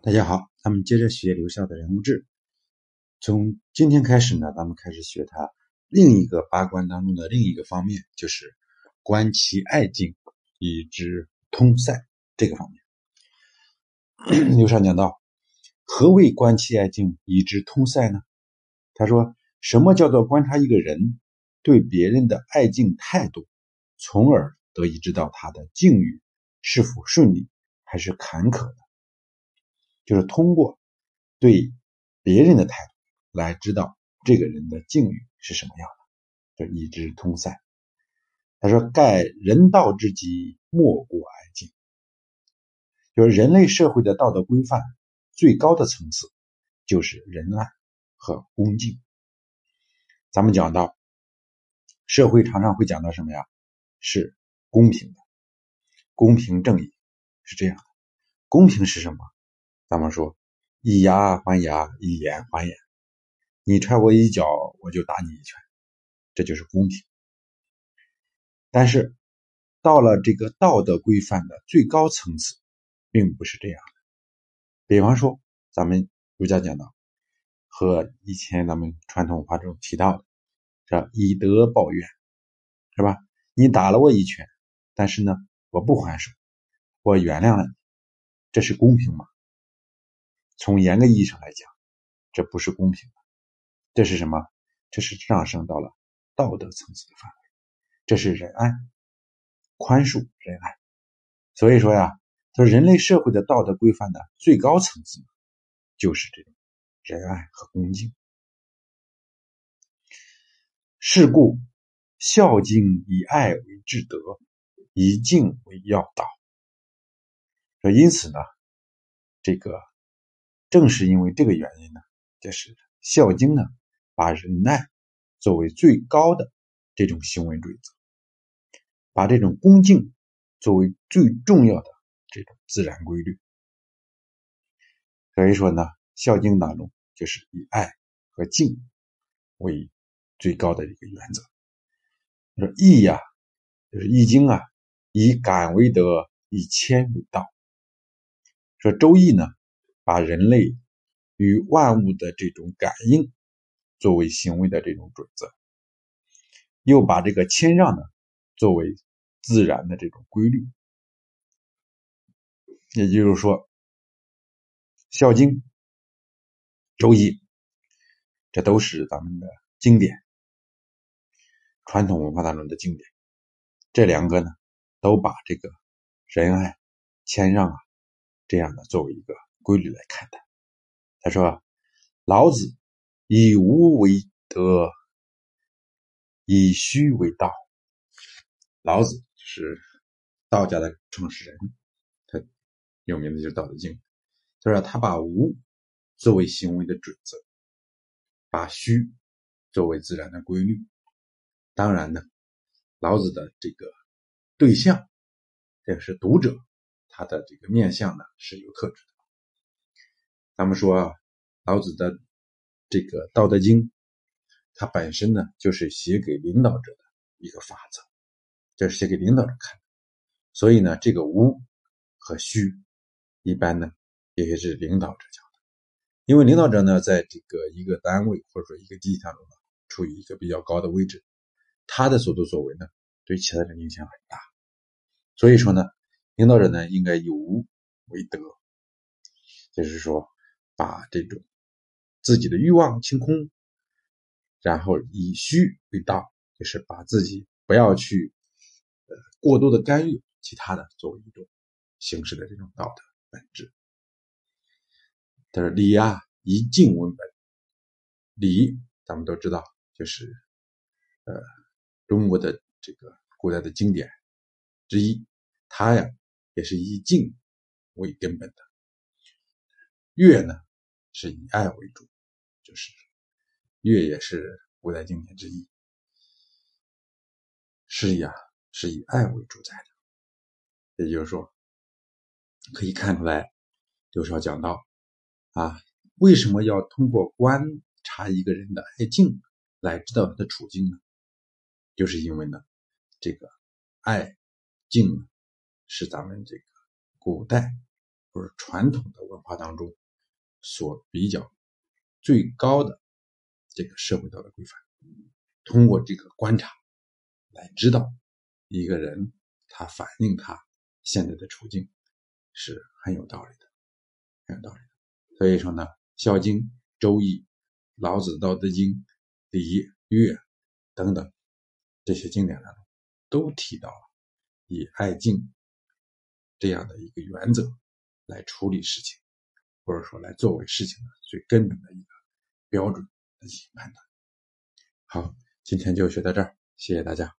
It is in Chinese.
大家好，咱们接着学刘孝的人物志。从今天开始呢，咱们开始学他另一个八关当中的另一个方面，就是观其爱境以知通塞这个方面。刘禅讲到，何谓观其爱境以知通塞呢？他说，什么叫做观察一个人对别人的爱敬态度，从而得以知道他的境遇是否顺利还是坎坷的。就是通过对别人的态度来知道这个人的境遇是什么样的，就以知通塞。他说：“盖人道之极，莫过爱敬。”就是人类社会的道德规范最高的层次，就是仁爱和恭敬。咱们讲到社会常常会讲到什么呀？是公平的，公平正义是这样的。公平是什么？咱们说，以牙还牙，以眼还眼。你踹我一脚，我就打你一拳，这就是公平。但是，到了这个道德规范的最高层次，并不是这样的。比方说，咱们儒家讲到，和以前咱们传统文化中提到的，叫以德报怨，是吧？你打了我一拳，但是呢，我不还手，我原谅了你，这是公平吗？从严格意义上来讲，这不是公平的，这是什么？这是上升到了道德层次的范围，这是仁爱、宽恕、仁爱。所以说呀，说人类社会的道德规范的最高层次，就是这种仁爱和恭敬。是故，孝敬以爱为至德，以敬为要道。说因此呢，这个。正是因为这个原因呢，就是《孝经》呢，把仁爱作为最高的这种行为准则，把这种恭敬作为最重要的这种自然规律。所以说呢，《孝经》当中就是以爱和敬为最高的一个原则。说义呀，就是《易经》啊，以感为德，以谦为道。说《周易》呢。把人类与万物的这种感应作为行为的这种准则，又把这个谦让呢作为自然的这种规律。也就是说，《孝经》《周易》这都是咱们的经典，传统文化当中的经典。这两个呢，都把这个仁爱、谦让啊这样的作为一个。规律来看待。他说：“老子以无为德，以虚为道。”老子是道家的创始人，他有名的就是《道德经》。他说：“他把无作为行为的准则，把虚作为自然的规律。当然呢，老子的这个对象，这个是读者，他的这个面相呢是有特质的。”咱们说，老子的这个《道德经》，它本身呢就是写给领导者的一个法则，这是写给领导者看的。所以呢，这个无和虚，一般呢也是领导者讲的。因为领导者呢，在这个一个单位或者说一个集体当中呢，处于一个比较高的位置，他的所作所为呢，对其他人影响很大。所以说呢，领导者呢应该以无为德，就是说。把这种自己的欲望清空，然后以虚为道，就是把自己不要去呃过多的干预其他的，作为一种形式的这种道德本质。他说：“礼啊，以静为本。礼，咱们都知道，就是呃中国的这个古代的经典之一，它呀也是以静为根本的。乐呢？”是以爱为主，就是乐也是古代经典之一。诗呀是以爱为主宰的，也就是说，可以看出来，刘少讲到啊，为什么要通过观察一个人的爱境来知道他的处境呢？就是因为呢，这个爱敬是咱们这个古代或者传统的文化当中所比较最高的这个社会道德规范。通过这个观察来知道一个人他反映他现在的处境是很有道理的，很有道理的。所以说呢，《孝经》《周易》《老子》《道德经》《礼》《乐》等等这些经典当中都提到了以爱敬这样的一个原则来处理事情，或者说来作为事情的最根本的一个标准来进行判断。好。今天就学到这儿，谢谢大家。